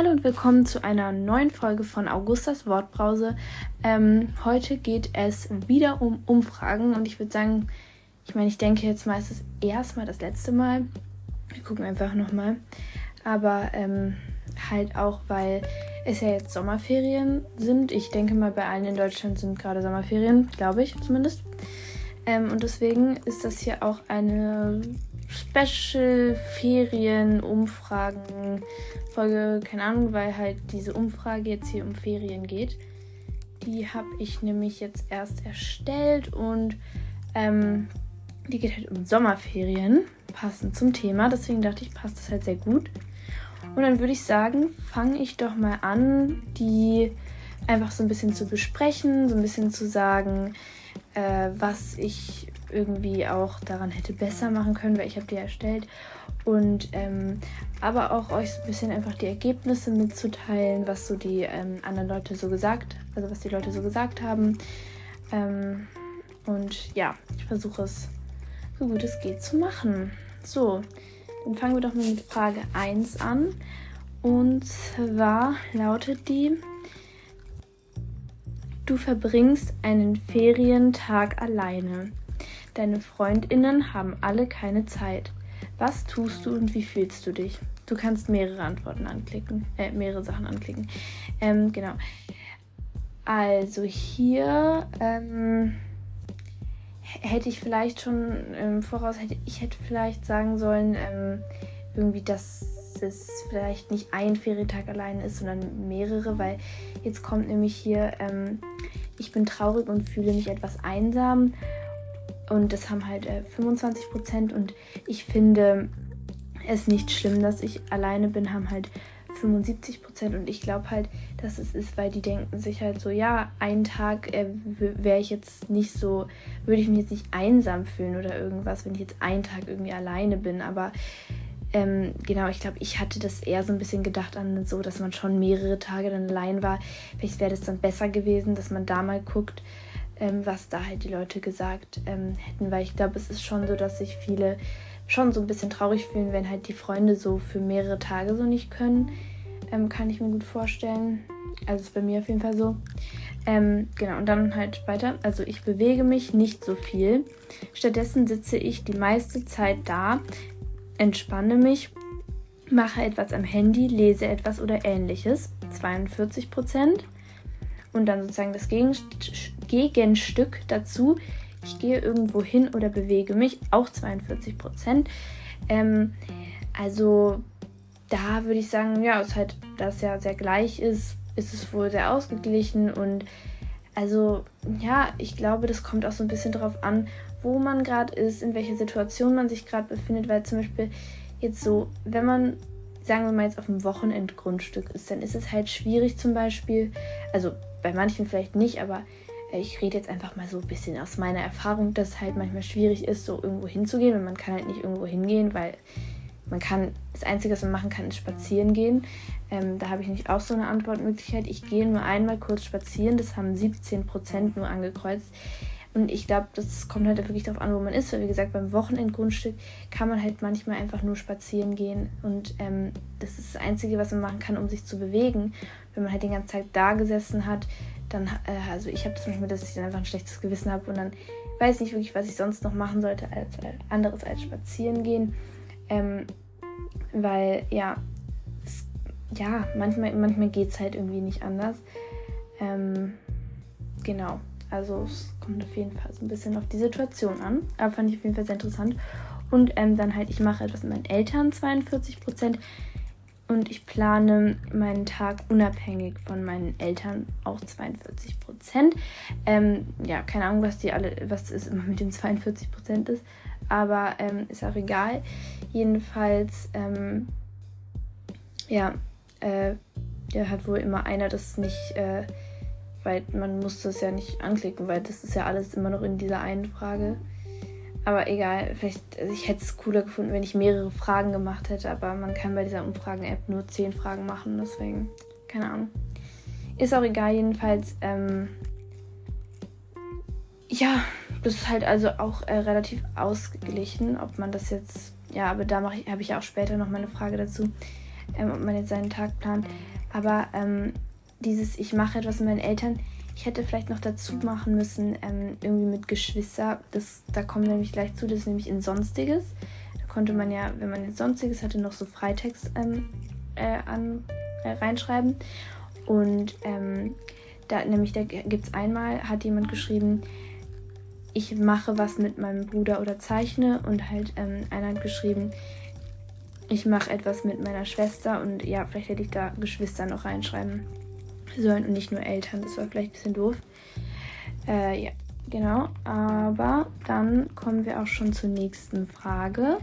Hallo und willkommen zu einer neuen Folge von Augustas Wortbrause. Ähm, heute geht es wieder um Umfragen und ich würde sagen, ich meine, ich denke jetzt mal, es erstmal das letzte Mal. Wir gucken einfach nochmal. Aber ähm, halt auch, weil es ja jetzt Sommerferien sind. Ich denke mal, bei allen in Deutschland sind gerade Sommerferien, glaube ich zumindest. Ähm, und deswegen ist das hier auch eine Special-Ferien-Umfragen-Folge, keine Ahnung, weil halt diese Umfrage jetzt hier um Ferien geht. Die habe ich nämlich jetzt erst erstellt und ähm, die geht halt um Sommerferien, passend zum Thema. Deswegen dachte ich, passt das halt sehr gut. Und dann würde ich sagen, fange ich doch mal an, die einfach so ein bisschen zu besprechen, so ein bisschen zu sagen, äh, was ich irgendwie auch daran hätte besser machen können, weil ich habe die erstellt. Und ähm, aber auch euch so ein bisschen einfach die Ergebnisse mitzuteilen, was so die ähm, anderen Leute so gesagt, also was die Leute so gesagt haben. Ähm, und ja, ich versuche es so gut es geht zu machen. So, dann fangen wir doch mal mit Frage 1 an. Und zwar lautet die, du verbringst einen Ferientag alleine. Deine Freundinnen haben alle keine Zeit. Was tust du und wie fühlst du dich? Du kannst mehrere Antworten anklicken, äh, mehrere Sachen anklicken. Ähm, genau. Also hier ähm, hätte ich vielleicht schon im Voraus, hätte, ich hätte vielleicht sagen sollen, ähm, irgendwie, dass es vielleicht nicht ein Ferientag alleine ist, sondern mehrere, weil jetzt kommt nämlich hier, ähm, ich bin traurig und fühle mich etwas einsam. Und das haben halt äh, 25 Prozent. Und ich finde es nicht schlimm, dass ich alleine bin, haben halt 75 Prozent. Und ich glaube halt, dass es ist, weil die denken sich halt so, ja, einen Tag äh, wäre ich jetzt nicht so, würde ich mich jetzt nicht einsam fühlen oder irgendwas, wenn ich jetzt einen Tag irgendwie alleine bin. Aber ähm, genau, ich glaube, ich hatte das eher so ein bisschen gedacht an so, dass man schon mehrere Tage dann allein war. Vielleicht wäre das dann besser gewesen, dass man da mal guckt, ähm, was da halt die Leute gesagt ähm, hätten, weil ich glaube, es ist schon so, dass sich viele schon so ein bisschen traurig fühlen, wenn halt die Freunde so für mehrere Tage so nicht können. Ähm, kann ich mir gut vorstellen. Also ist bei mir auf jeden Fall so. Ähm, genau, und dann halt weiter. Also ich bewege mich nicht so viel. Stattdessen sitze ich die meiste Zeit da, entspanne mich, mache etwas am Handy, lese etwas oder ähnliches. 42 Prozent. Und dann sozusagen das Gegenstück dazu. Ich gehe irgendwo hin oder bewege mich, auch 42 Prozent. Ähm, also da würde ich sagen, ja, es halt, das ja sehr gleich ist, ist es wohl sehr ausgeglichen und also ja, ich glaube, das kommt auch so ein bisschen darauf an, wo man gerade ist, in welcher Situation man sich gerade befindet, weil zum Beispiel jetzt so, wenn man sagen wir mal jetzt auf dem Wochenendgrundstück ist, dann ist es halt schwierig zum Beispiel, also bei manchen vielleicht nicht, aber ich rede jetzt einfach mal so ein bisschen aus meiner Erfahrung, dass es halt manchmal schwierig ist, so irgendwo hinzugehen, weil man kann halt nicht irgendwo hingehen, weil man kann, das Einzige, was man machen kann, ist spazieren gehen. Ähm, da habe ich nicht auch so eine Antwortmöglichkeit. Ich gehe nur einmal kurz spazieren, das haben 17% nur angekreuzt. Und ich glaube, das kommt halt wirklich darauf an, wo man ist. Weil, wie gesagt, beim Wochenendgrundstück kann man halt manchmal einfach nur spazieren gehen. Und ähm, das ist das Einzige, was man machen kann, um sich zu bewegen. Wenn man halt die ganze Zeit da gesessen hat, dann, äh, also ich habe zum Beispiel, dass ich dann einfach ein schlechtes Gewissen habe und dann weiß ich nicht wirklich, was ich sonst noch machen sollte, als äh, anderes als spazieren gehen. Ähm, weil, ja, es, ja, manchmal, manchmal geht es halt irgendwie nicht anders. Ähm, genau. Also es kommt auf jeden Fall so ein bisschen auf die Situation an. Aber fand ich auf jeden Fall sehr interessant. Und ähm, dann halt, ich mache etwas mit meinen Eltern, 42 Prozent. Und ich plane meinen Tag unabhängig von meinen Eltern, auch 42 Prozent. Ähm, ja, keine Ahnung, was die alle, was es immer mit den 42 Prozent ist. Aber ähm, ist auch egal. Jedenfalls, ähm, ja, äh, ja, hat wohl immer einer das nicht. Äh, weil man muss das ja nicht anklicken, weil das ist ja alles immer noch in dieser einen Frage. Aber egal, vielleicht, also ich hätte es cooler gefunden, wenn ich mehrere Fragen gemacht hätte, aber man kann bei dieser Umfragen-App nur zehn Fragen machen, deswegen, keine Ahnung. Ist auch egal, jedenfalls, ähm, ja, das ist halt also auch äh, relativ ausgeglichen, ob man das jetzt, ja, aber da habe ich auch später noch mal eine Frage dazu. ähm, ob man jetzt seinen Tag plant. Aber ähm, dieses, ich mache etwas mit meinen Eltern, ich hätte vielleicht noch dazu machen müssen, ähm, irgendwie mit Geschwister. Das, da kommen wir nämlich gleich zu, das ist nämlich in Sonstiges. Da konnte man ja, wenn man jetzt Sonstiges hatte, noch so Freitext ähm, äh, an, äh, reinschreiben. Und ähm, da nämlich, da gibt es einmal, hat jemand geschrieben, ich mache was mit meinem Bruder oder zeichne. Und halt ähm, einer hat geschrieben, ich mache etwas mit meiner Schwester. Und ja, vielleicht hätte ich da Geschwister noch reinschreiben sollen und nicht nur Eltern. Das war vielleicht ein bisschen doof. Äh, ja, genau. Aber dann kommen wir auch schon zur nächsten Frage.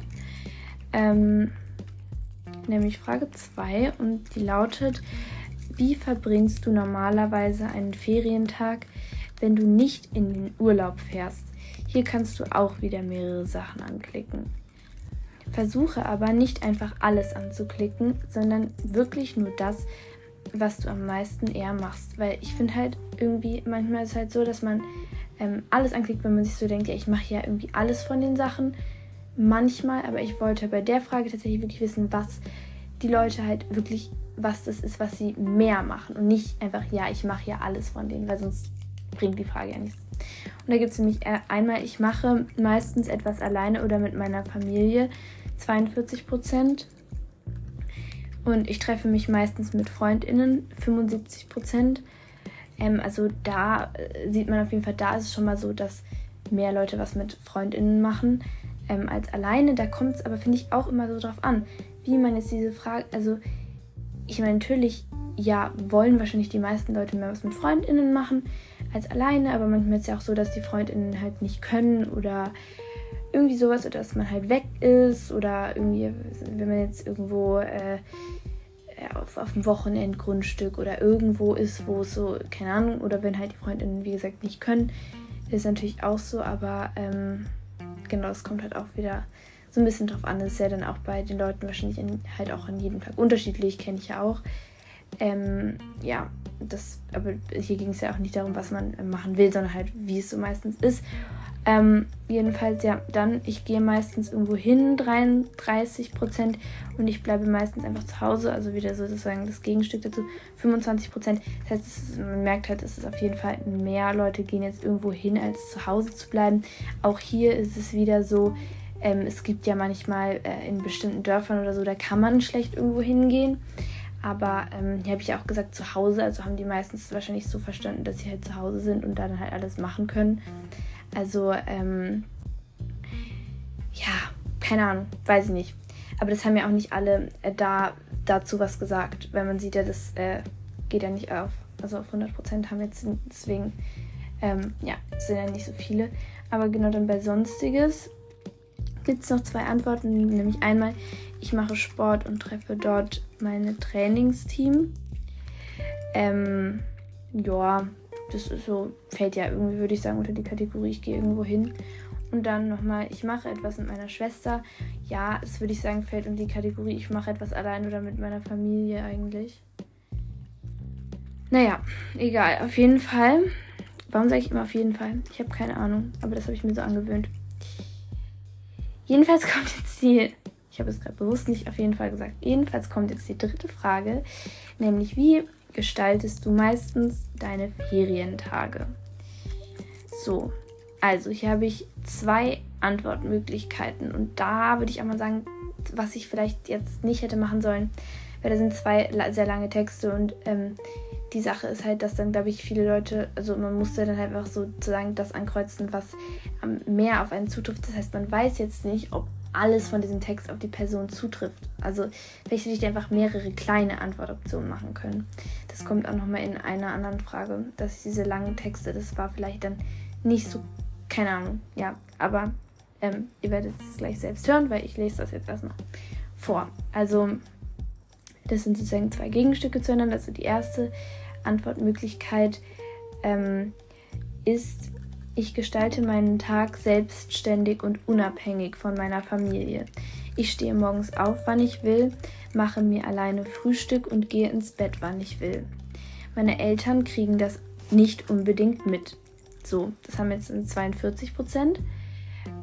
Ähm, nämlich Frage 2 und die lautet, wie verbringst du normalerweise einen Ferientag, wenn du nicht in den Urlaub fährst? Hier kannst du auch wieder mehrere Sachen anklicken. Versuche aber nicht einfach alles anzuklicken, sondern wirklich nur das, was du am meisten eher machst. Weil ich finde halt irgendwie, manchmal ist es halt so, dass man ähm, alles anklickt, wenn man sich so denkt, ja, ich mache ja irgendwie alles von den Sachen. Manchmal, aber ich wollte bei der Frage tatsächlich wirklich wissen, was die Leute halt wirklich, was das ist, was sie mehr machen. Und nicht einfach, ja, ich mache ja alles von denen, weil sonst bringt die Frage ja nichts. Und da gibt es nämlich äh, einmal, ich mache meistens etwas alleine oder mit meiner Familie, 42 Prozent. Und ich treffe mich meistens mit FreundInnen, 75 Prozent. Ähm, also da äh, sieht man auf jeden Fall, da ist es schon mal so, dass mehr Leute was mit FreundInnen machen ähm, als alleine. Da kommt es aber, finde ich, auch immer so drauf an, wie man jetzt diese Frage, also ich meine, natürlich, ja, wollen wahrscheinlich die meisten Leute mehr was mit FreundInnen machen als alleine, aber manchmal ist es ja auch so, dass die FreundInnen halt nicht können oder irgendwie sowas oder dass man halt weg ist oder irgendwie, wenn man jetzt irgendwo äh, auf, auf dem Wochenendgrundstück oder irgendwo ist, wo es so, keine Ahnung, oder wenn halt die Freundinnen, wie gesagt, nicht können, ist natürlich auch so, aber ähm, genau, es kommt halt auch wieder so ein bisschen drauf an. Das ist ja dann auch bei den Leuten wahrscheinlich in, halt auch an jedem Tag unterschiedlich, kenne ich ja auch. Ähm, ja, das, aber hier ging es ja auch nicht darum, was man machen will, sondern halt, wie es so meistens ist. Ähm, jedenfalls, ja, dann, ich gehe meistens irgendwo hin, 33 Prozent, und ich bleibe meistens einfach zu Hause, also wieder sozusagen das Gegenstück dazu, 25 Prozent. Das heißt, ist, man merkt halt, es ist auf jeden Fall mehr Leute gehen jetzt irgendwo hin, als zu Hause zu bleiben. Auch hier ist es wieder so, ähm, es gibt ja manchmal äh, in bestimmten Dörfern oder so, da kann man schlecht irgendwo hingehen. Aber ähm, hier habe ich ja auch gesagt, zu Hause, also haben die meistens wahrscheinlich so verstanden, dass sie halt zu Hause sind und dann halt alles machen können. Also, ähm, ja, keine Ahnung, weiß ich nicht. Aber das haben ja auch nicht alle äh, da dazu was gesagt, weil man sieht ja, das äh, geht ja nicht auf. Also auf 100% haben jetzt deswegen, ähm, ja, sind ja nicht so viele. Aber genau dann bei Sonstiges gibt es noch zwei Antworten, nämlich einmal, ich mache Sport und treffe dort meine Trainingsteam. Ähm, ja, das ist so, fällt ja irgendwie, würde ich sagen, unter die Kategorie, ich gehe irgendwo hin. Und dann nochmal, ich mache etwas mit meiner Schwester. Ja, das würde ich sagen, fällt unter die Kategorie, ich mache etwas allein oder mit meiner Familie eigentlich. Naja, egal. Auf jeden Fall. Warum sage ich immer auf jeden Fall? Ich habe keine Ahnung, aber das habe ich mir so angewöhnt. Jedenfalls kommt jetzt die, ich habe es gerade bewusst nicht auf jeden Fall gesagt, jedenfalls kommt jetzt die dritte Frage, nämlich wie gestaltest du meistens deine Ferientage? So, also hier habe ich zwei Antwortmöglichkeiten und da würde ich auch mal sagen, was ich vielleicht jetzt nicht hätte machen sollen, weil da sind zwei sehr lange Texte und ähm, die Sache ist halt, dass dann, glaube ich, viele Leute, also man musste dann halt einfach sozusagen das ankreuzen, was mehr auf einen zutrifft. Das heißt, man weiß jetzt nicht, ob alles von diesem Text auf die Person zutrifft. Also vielleicht hätte ich einfach mehrere kleine Antwortoptionen machen können. Das kommt auch nochmal in einer anderen Frage, dass diese langen Texte, das war vielleicht dann nicht so, keine Ahnung, ja, aber ähm, ihr werdet es gleich selbst hören, weil ich lese das jetzt erstmal vor. Also das sind sozusagen zwei Gegenstücke zueinander. Also die erste Antwortmöglichkeit ähm, ist ich gestalte meinen Tag selbstständig und unabhängig von meiner Familie. Ich stehe morgens auf, wann ich will, mache mir alleine Frühstück und gehe ins Bett, wann ich will. Meine Eltern kriegen das nicht unbedingt mit. So, das haben jetzt 42 Prozent.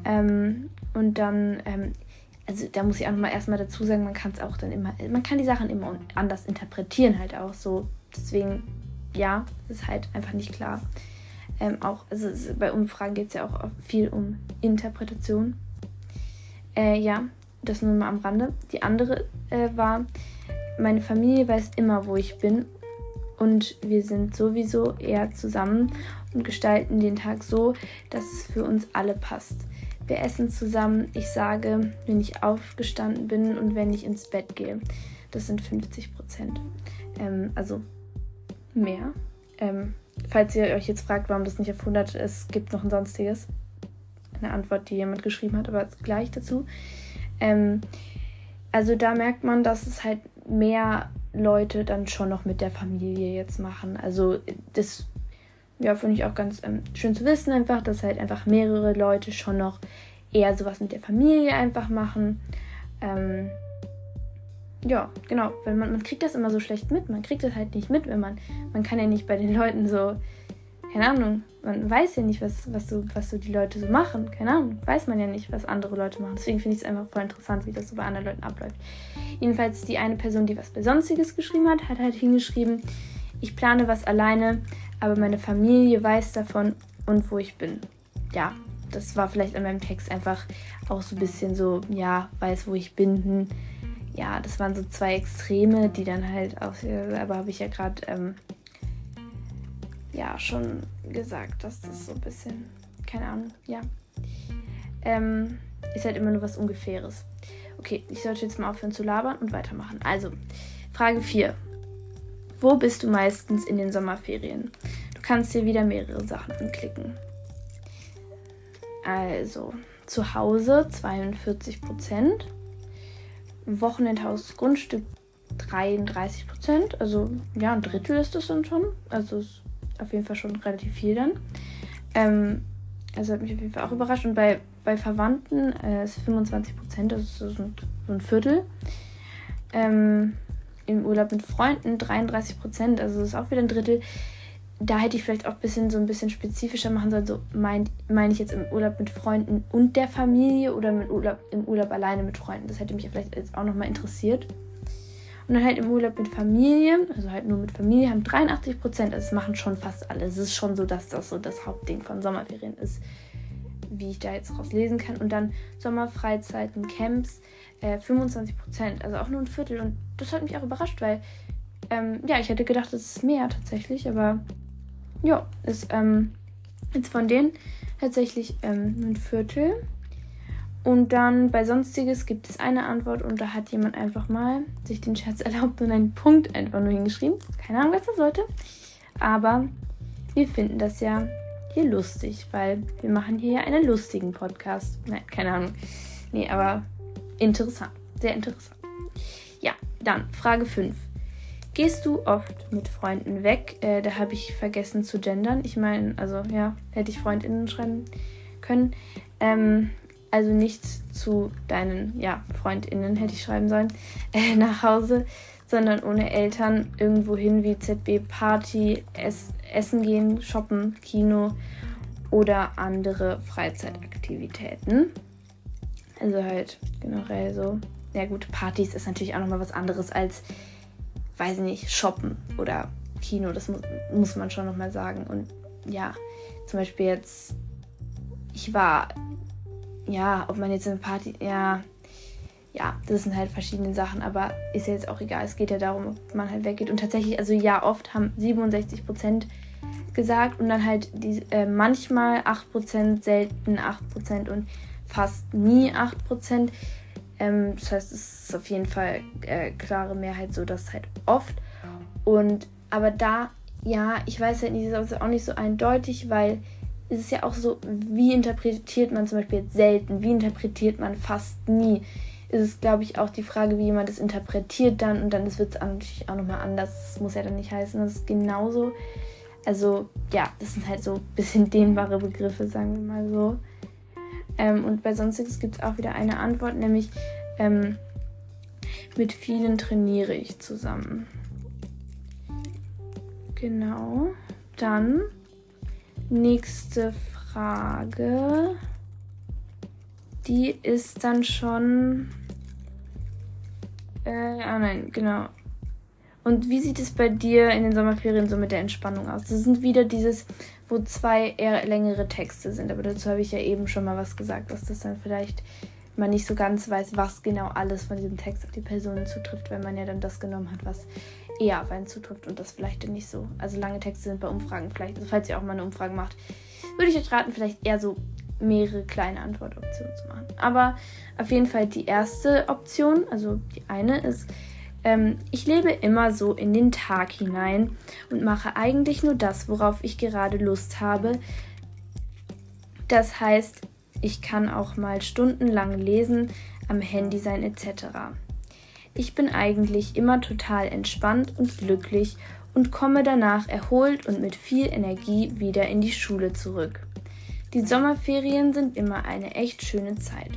Ähm, und dann, ähm, also da muss ich auch noch mal erstmal dazu sagen, man kann es auch dann immer, man kann die Sachen immer anders interpretieren halt auch so. Deswegen, ja, ist halt einfach nicht klar. Ähm, auch, also bei Umfragen geht es ja auch viel um Interpretation. Äh, ja, das nur mal am Rande. Die andere äh, war, meine Familie weiß immer, wo ich bin und wir sind sowieso eher zusammen und gestalten den Tag so, dass es für uns alle passt. Wir essen zusammen. Ich sage, wenn ich aufgestanden bin und wenn ich ins Bett gehe. Das sind 50 Prozent. Ähm, also mehr. Ähm, falls ihr euch jetzt fragt, warum das nicht auf 100 ist, es gibt noch ein sonstiges. Eine Antwort, die jemand geschrieben hat, aber gleich dazu. Ähm, also da merkt man, dass es halt mehr Leute dann schon noch mit der Familie jetzt machen. Also das ja, finde ich auch ganz ähm, schön zu wissen, einfach, dass halt einfach mehrere Leute schon noch eher sowas mit der Familie einfach machen. Ähm, ja, genau, weil man, man kriegt das immer so schlecht mit. Man kriegt das halt nicht mit, wenn man, man kann ja nicht bei den Leuten so, keine Ahnung, man weiß ja nicht, was, was, so, was so die Leute so machen. Keine Ahnung, weiß man ja nicht, was andere Leute machen. Deswegen finde ich es einfach voll interessant, wie das so bei anderen Leuten abläuft. Jedenfalls die eine Person, die was Besonstiges geschrieben hat, hat halt hingeschrieben, ich plane was alleine, aber meine Familie weiß davon und wo ich bin. Ja, das war vielleicht an meinem Text einfach auch so ein bisschen so, ja, weiß, wo ich bin. Hm. Ja, das waren so zwei Extreme, die dann halt auch, aber habe ich ja gerade, ähm, ja, schon gesagt, dass das so ein bisschen, keine Ahnung, ja. Ähm, ist halt immer nur was Ungefähres. Okay, ich sollte jetzt mal aufhören zu labern und weitermachen. Also, Frage 4. Wo bist du meistens in den Sommerferien? Du kannst hier wieder mehrere Sachen anklicken. Also, zu Hause 42 Prozent. Wochenendhaus Grundstück 33 Prozent. Also, ja, ein Drittel ist das dann schon. Also, ist auf jeden Fall schon relativ viel dann. Ähm, also, hat mich auf jeden Fall auch überrascht. Und bei, bei Verwandten äh, ist 25 Prozent, ist so ein, so ein Viertel. Ähm, im Urlaub mit Freunden 33 Prozent, also ist auch wieder ein Drittel. Da hätte ich vielleicht auch ein bisschen so ein bisschen spezifischer machen sollen. So meine mein ich jetzt im Urlaub mit Freunden und der Familie oder mit Urlaub, im Urlaub alleine mit Freunden. Das hätte mich vielleicht jetzt auch nochmal interessiert. Und dann halt im Urlaub mit Familie, also halt nur mit Familie, haben 83 Prozent. Also das machen schon fast alle. Es ist schon so, dass das so das Hauptding von Sommerferien ist, wie ich da jetzt raus lesen kann. Und dann Sommerfreizeiten, Camps äh, 25 Prozent, also auch nur ein Viertel. Und das hat mich auch überrascht, weil ähm, ja, ich hätte gedacht, es ist mehr tatsächlich, aber ja, ist ähm, jetzt von denen tatsächlich ähm, ein Viertel. Und dann bei Sonstiges gibt es eine Antwort und da hat jemand einfach mal sich den Scherz erlaubt und einen Punkt einfach nur hingeschrieben. Keine Ahnung, was das sollte. Aber wir finden das ja hier lustig, weil wir machen hier ja einen lustigen Podcast. Nein, keine Ahnung. Nee, aber Interessant, sehr interessant. Ja, dann Frage 5. Gehst du oft mit Freunden weg? Äh, da habe ich vergessen zu gendern. Ich meine, also ja, hätte ich FreundInnen schreiben können. Ähm, also nicht zu deinen ja, FreundInnen hätte ich schreiben sollen, äh, nach Hause, sondern ohne Eltern irgendwo hin wie ZB Party, Ess Essen gehen, shoppen, Kino oder andere Freizeitaktivitäten. Also halt generell so. Ja gut, Partys ist natürlich auch nochmal was anderes als, weiß ich nicht, shoppen oder Kino. Das muss, muss man schon nochmal sagen. Und ja, zum Beispiel jetzt, ich war, ja, ob man jetzt eine Party, ja, ja, das sind halt verschiedene Sachen, aber ist ja jetzt auch egal. Es geht ja darum, ob man halt weggeht. Und tatsächlich, also ja, oft haben 67 Prozent gesagt und dann halt die, äh, manchmal 8%, selten 8% und fast nie 8%. Ähm, das heißt, es ist auf jeden Fall äh, klare Mehrheit so, dass halt oft. Und aber da, ja, ich weiß halt nicht, ist auch nicht so eindeutig, weil es ist ja auch so, wie interpretiert man zum Beispiel jetzt selten, wie interpretiert man fast nie. Ist es, glaube ich, auch die Frage, wie jemand es interpretiert dann und dann wird es natürlich auch nochmal anders. Das muss ja dann nicht heißen, dass es genauso. Also, ja, das sind halt so ein bisschen dehnbare Begriffe, sagen wir mal so. Ähm, und bei Sonstiges gibt es auch wieder eine Antwort, nämlich ähm, mit vielen trainiere ich zusammen. Genau. Dann nächste Frage. die ist dann schon. Äh, ah nein, genau. Und wie sieht es bei dir in den Sommerferien so mit der Entspannung aus? Das sind wieder dieses, wo zwei eher längere Texte sind. Aber dazu habe ich ja eben schon mal was gesagt, dass das dann vielleicht man nicht so ganz weiß, was genau alles von diesem Text auf die Person zutrifft, wenn man ja dann das genommen hat, was eher auf einen zutrifft und das vielleicht dann nicht so. Also lange Texte sind bei Umfragen vielleicht, also falls ihr auch mal eine Umfrage macht, würde ich euch raten, vielleicht eher so mehrere kleine Antwortoptionen zu machen. Aber auf jeden Fall die erste Option, also die eine ist, ähm, ich lebe immer so in den Tag hinein und mache eigentlich nur das, worauf ich gerade Lust habe. Das heißt, ich kann auch mal stundenlang lesen, am Handy sein etc. Ich bin eigentlich immer total entspannt und glücklich und komme danach erholt und mit viel Energie wieder in die Schule zurück. Die Sommerferien sind immer eine echt schöne Zeit.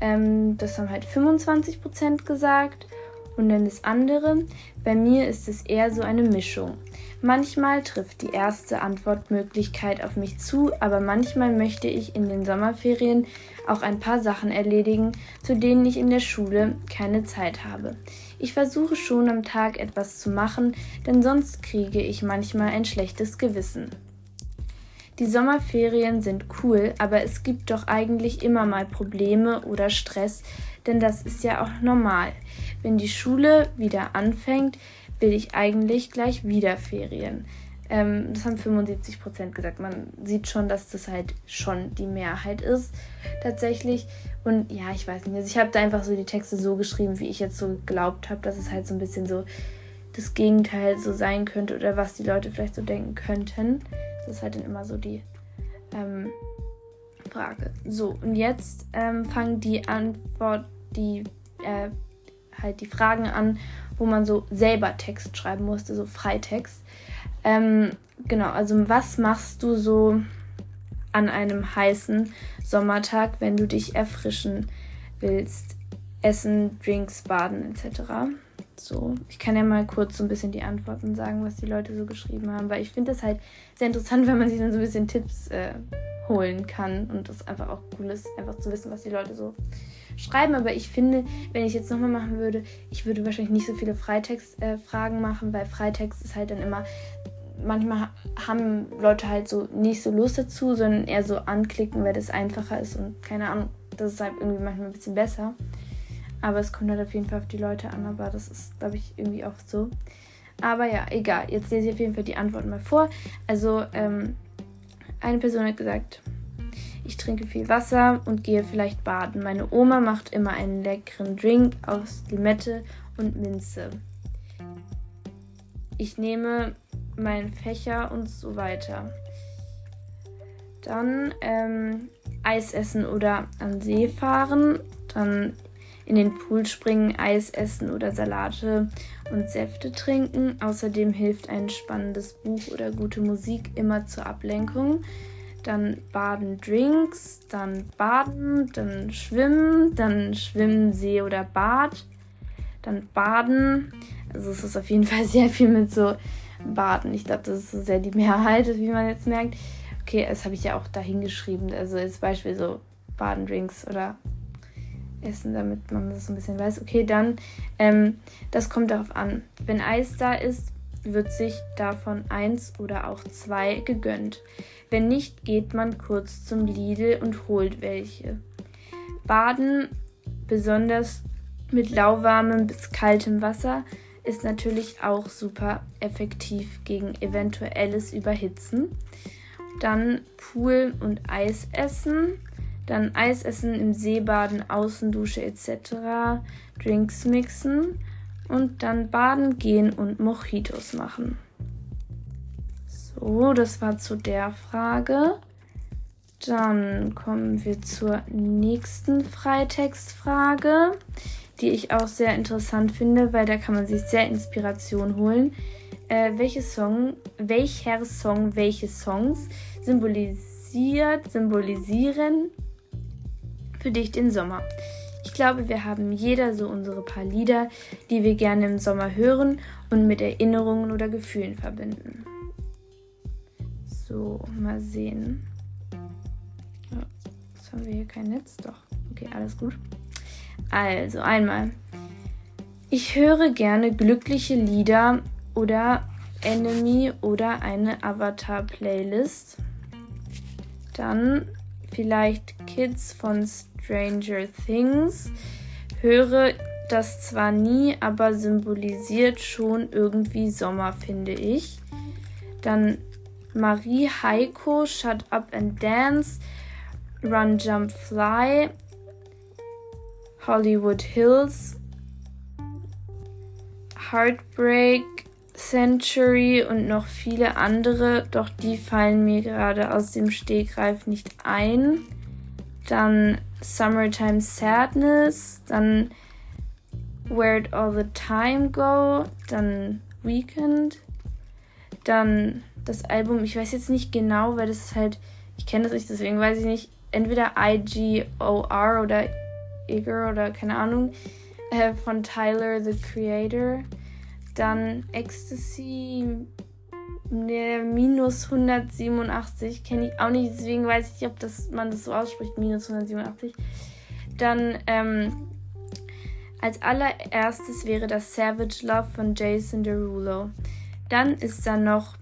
Ähm, das haben halt 25% gesagt. Und dann das andere, bei mir ist es eher so eine Mischung. Manchmal trifft die erste Antwortmöglichkeit auf mich zu, aber manchmal möchte ich in den Sommerferien auch ein paar Sachen erledigen, zu denen ich in der Schule keine Zeit habe. Ich versuche schon am Tag etwas zu machen, denn sonst kriege ich manchmal ein schlechtes Gewissen. Die Sommerferien sind cool, aber es gibt doch eigentlich immer mal Probleme oder Stress, denn das ist ja auch normal. Wenn die Schule wieder anfängt, will ich eigentlich gleich wieder Ferien. Ähm, das haben 75 Prozent gesagt. Man sieht schon, dass das halt schon die Mehrheit ist, tatsächlich. Und ja, ich weiß nicht. Also ich habe da einfach so die Texte so geschrieben, wie ich jetzt so geglaubt habe, dass es halt so ein bisschen so das Gegenteil so sein könnte oder was die Leute vielleicht so denken könnten. Das ist halt dann immer so die ähm, Frage. So, und jetzt ähm, fangen die Antwort, die äh, halt die Fragen an, wo man so selber Text schreiben musste, so Freitext. Ähm, genau, also was machst du so an einem heißen Sommertag, wenn du dich erfrischen willst? Essen, Drinks, Baden etc. So, ich kann ja mal kurz so ein bisschen die Antworten sagen, was die Leute so geschrieben haben, weil ich finde das halt sehr interessant, wenn man sich dann so ein bisschen Tipps äh, holen kann und das einfach auch cool ist, einfach zu wissen, was die Leute so schreiben. Aber ich finde, wenn ich jetzt nochmal machen würde, ich würde wahrscheinlich nicht so viele Freitext-Fragen äh, machen, weil Freitext ist halt dann immer. Manchmal haben Leute halt so nicht so Lust dazu, sondern eher so anklicken, weil das einfacher ist und keine Ahnung, das ist halt irgendwie manchmal ein bisschen besser. Aber es kommt halt auf jeden Fall auf die Leute an, aber das ist, glaube ich, irgendwie oft so. Aber ja, egal. Jetzt lese ich auf jeden Fall die Antworten mal vor. Also, ähm, eine Person hat gesagt, ich trinke viel Wasser und gehe vielleicht baden. Meine Oma macht immer einen leckeren Drink aus Limette und Minze. Ich nehme meinen Fächer und so weiter. Dann ähm, Eis essen oder an See fahren. Dann in den Pool springen, Eis essen oder Salate und Säfte trinken. Außerdem hilft ein spannendes Buch oder gute Musik immer zur Ablenkung dann baden Drinks, dann baden, dann schwimmen, dann schwimmen See oder Bad, dann baden. Also es ist auf jeden Fall sehr viel mit so Baden. Ich glaube, das ist so sehr die Mehrheit, wie man jetzt merkt. Okay, das habe ich ja auch dahin geschrieben. Also als Beispiel so Baden, Drinks oder Essen, damit man das so ein bisschen weiß. Okay, dann, ähm, das kommt darauf an. Wenn Eis da ist, wird sich davon eins oder auch zwei gegönnt. Wenn nicht, geht man kurz zum Lidl und holt welche. Baden, besonders mit lauwarmem bis kaltem Wasser, ist natürlich auch super effektiv gegen eventuelles Überhitzen. Dann Pool und Eis essen. Dann Eis essen im Seebaden, Außendusche etc. Drinks mixen und dann baden gehen und Mojitos machen. So, das war zu der Frage. Dann kommen wir zur nächsten Freitextfrage, die ich auch sehr interessant finde, weil da kann man sich sehr Inspiration holen. Äh, welche Song, welcher Song, welche Songs symbolisiert, symbolisieren für dich den Sommer? Ich glaube, wir haben jeder so unsere paar Lieder, die wir gerne im Sommer hören und mit Erinnerungen oder Gefühlen verbinden. So, mal sehen. Oh, jetzt haben wir hier kein Netz, doch. Okay, alles gut. Also einmal. Ich höre gerne glückliche Lieder oder Enemy oder eine Avatar-Playlist. Dann vielleicht Kids von Stranger Things. Höre das zwar nie, aber symbolisiert schon irgendwie Sommer, finde ich. Dann Marie Heiko, Shut Up and Dance, Run Jump Fly, Hollywood Hills, Heartbreak, Century und noch viele andere, doch die fallen mir gerade aus dem Stegreif nicht ein. Dann Summertime Sadness, dann Where'd All the Time Go, dann Weekend, dann das Album, ich weiß jetzt nicht genau, weil das ist halt, ich kenne das nicht, deswegen weiß ich nicht, entweder IGOR oder Igor oder keine Ahnung, äh, von Tyler the Creator. Dann Ecstasy ne, minus 187, kenne ich auch nicht, deswegen weiß ich nicht, ob das, man das so ausspricht, minus 187. Dann ähm, als allererstes wäre das Savage Love von Jason Derulo. Dann ist da noch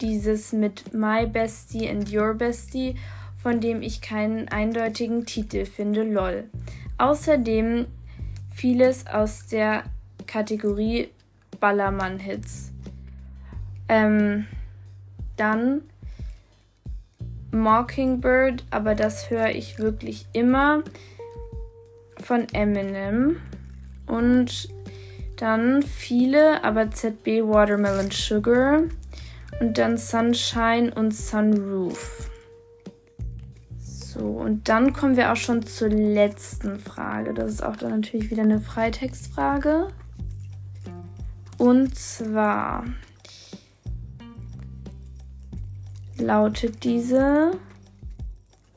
dieses mit My Bestie and Your Bestie, von dem ich keinen eindeutigen Titel finde, lol. Außerdem vieles aus der Kategorie Ballermann-Hits. Ähm, dann Mockingbird, aber das höre ich wirklich immer von Eminem. Und dann viele, aber ZB Watermelon Sugar. Und dann Sunshine und Sunroof. So, und dann kommen wir auch schon zur letzten Frage. Das ist auch dann natürlich wieder eine Freitextfrage. Und zwar lautet diese.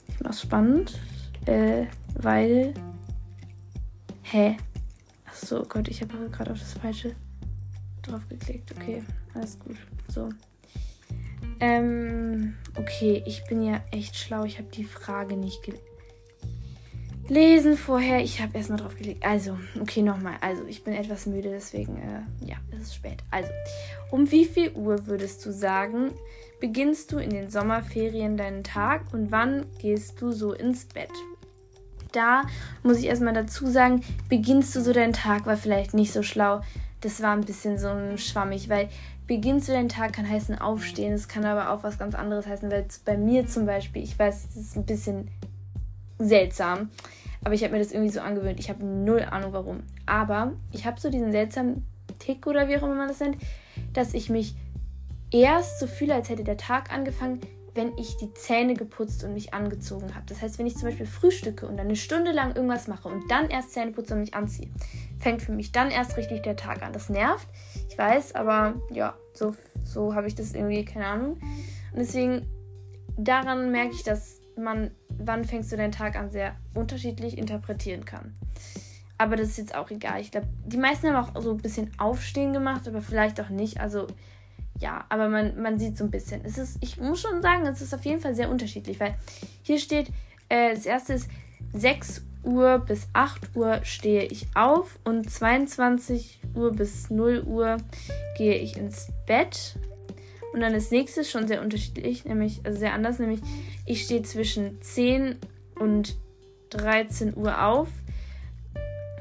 Ich mach's spannend. Äh, weil. Hä? Achso, Gott, ich habe gerade auf das falsche drauf geklickt. Okay, alles gut. So. Ähm, okay, ich bin ja echt schlau. Ich habe die Frage nicht gelesen vorher. Ich habe erstmal drauf gelegt. Also, okay, nochmal. Also, ich bin etwas müde, deswegen, äh, ja, es ist spät. Also, um wie viel Uhr würdest du sagen, beginnst du in den Sommerferien deinen Tag und wann gehst du so ins Bett? Da muss ich erstmal dazu sagen, beginnst du so deinen Tag, war vielleicht nicht so schlau. Das war ein bisschen so schwammig, weil beginnst du deinen Tag kann heißen aufstehen, es kann aber auch was ganz anderes heißen, weil bei mir zum Beispiel, ich weiß, das ist ein bisschen seltsam, aber ich habe mir das irgendwie so angewöhnt. Ich habe null Ahnung warum. Aber ich habe so diesen seltsamen Tick oder wie auch immer man das nennt, dass ich mich erst so fühle, als hätte der Tag angefangen, wenn ich die Zähne geputzt und mich angezogen habe. Das heißt, wenn ich zum Beispiel frühstücke und dann eine Stunde lang irgendwas mache und dann erst Zähne putze und mich anziehe, fängt für mich dann erst richtig der Tag an. Das nervt, ich weiß, aber ja, so, so habe ich das irgendwie, keine Ahnung. Und deswegen, daran merke ich, dass man, wann fängst du deinen Tag an, sehr unterschiedlich interpretieren kann. Aber das ist jetzt auch egal. Ich glaube, die meisten haben auch so ein bisschen Aufstehen gemacht, aber vielleicht auch nicht. Also ja, aber man, man sieht so ein bisschen. Es ist, ich muss schon sagen, es ist auf jeden Fall sehr unterschiedlich, weil hier steht, äh, das erste ist 6 Uhr bis 8 Uhr stehe ich auf und 22 Uhr bis 0 Uhr gehe ich ins Bett. Und dann das nächste ist schon sehr unterschiedlich, nämlich, also sehr anders, nämlich ich stehe zwischen 10 und 13 Uhr auf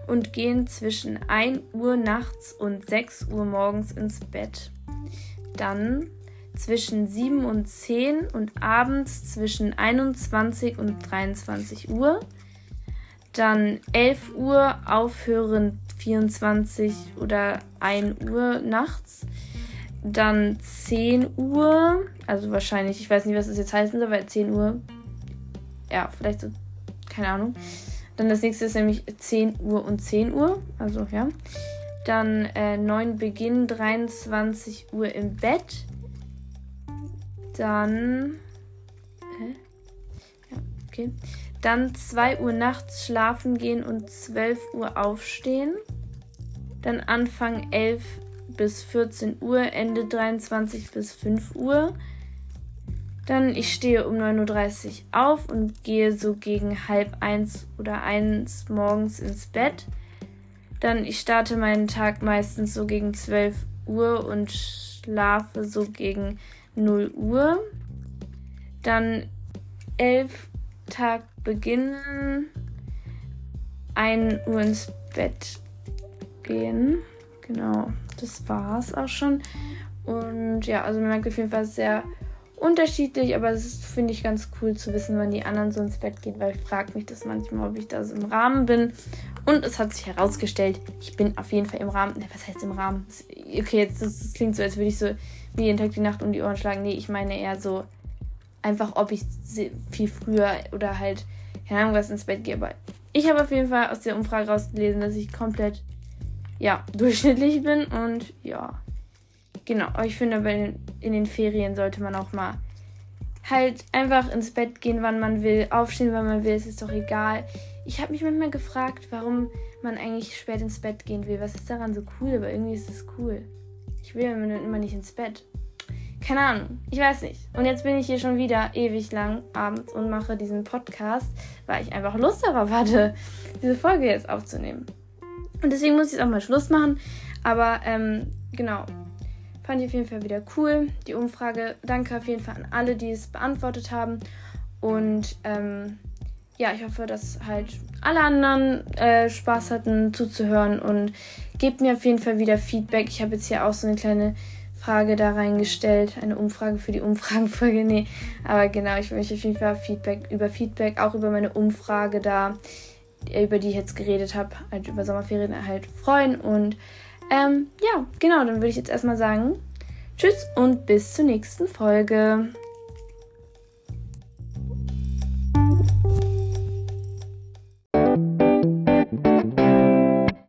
und gehe zwischen 1 Uhr nachts und 6 Uhr morgens ins Bett dann zwischen 7 und 10 und abends zwischen 21 und 23 Uhr. Dann 11 Uhr aufhören 24 oder 1 Uhr nachts. Dann 10 Uhr, also wahrscheinlich, ich weiß nicht, was das jetzt heißen soll, weil 10 Uhr, ja, vielleicht so, keine Ahnung. Dann das nächste ist nämlich 10 Uhr und 10 Uhr, also ja. Dann äh, 9 Beginn, 23 Uhr im Bett. Dann. Hä? Ja, okay. Dann 2 Uhr nachts schlafen gehen und 12 Uhr aufstehen. Dann Anfang 11 bis 14 Uhr, Ende 23 bis 5 Uhr. Dann ich stehe um 9.30 Uhr auf und gehe so gegen halb eins oder eins morgens ins Bett. Dann ich starte meinen Tag meistens so gegen 12 Uhr und schlafe so gegen 0 Uhr. Dann 11 Tag beginnen, 1 Uhr ins Bett gehen. Genau, das war's auch schon. Und ja, also man merkt auf jeden Fall sehr unterschiedlich, aber es finde ich ganz cool zu wissen, wann die anderen so ins Bett gehen, weil ich frage mich das manchmal, ob ich da so im Rahmen bin. Und es hat sich herausgestellt, ich bin auf jeden Fall im Rahmen. Ne, was heißt im Rahmen? Okay, jetzt das, das klingt so, als würde ich so wie jeden Tag die Nacht um die Ohren schlagen. Nee, ich meine eher so einfach, ob ich viel früher oder halt, keine Ahnung, was ins Bett gehe. Aber ich habe auf jeden Fall aus der Umfrage rausgelesen, dass ich komplett, ja, durchschnittlich bin und ja. Genau, ich finde, in, in den Ferien sollte man auch mal halt einfach ins Bett gehen, wann man will, aufstehen, wann man will, es ist doch egal. Ich habe mich manchmal gefragt, warum man eigentlich spät ins Bett gehen will. Was ist daran so cool? Aber irgendwie ist es cool. Ich will immer nicht ins Bett. Keine Ahnung, ich weiß nicht. Und jetzt bin ich hier schon wieder ewig lang abends und mache diesen Podcast, weil ich einfach Lust darauf hatte, diese Folge jetzt aufzunehmen. Und deswegen muss ich es auch mal Schluss machen. Aber ähm, genau, Fand ich auf jeden Fall wieder cool, die Umfrage. Danke auf jeden Fall an alle, die es beantwortet haben. Und ähm, ja, ich hoffe, dass halt alle anderen äh, Spaß hatten zuzuhören und gebt mir auf jeden Fall wieder Feedback. Ich habe jetzt hier auch so eine kleine Frage da reingestellt, eine Umfrage für die Umfragenfolge. Nee, aber genau, ich möchte auf jeden Fall Feedback über Feedback, auch über meine Umfrage da, über die ich jetzt geredet habe, halt über Sommerferien halt freuen und ähm, ja, genau, dann würde ich jetzt erstmal sagen, tschüss und bis zur nächsten Folge.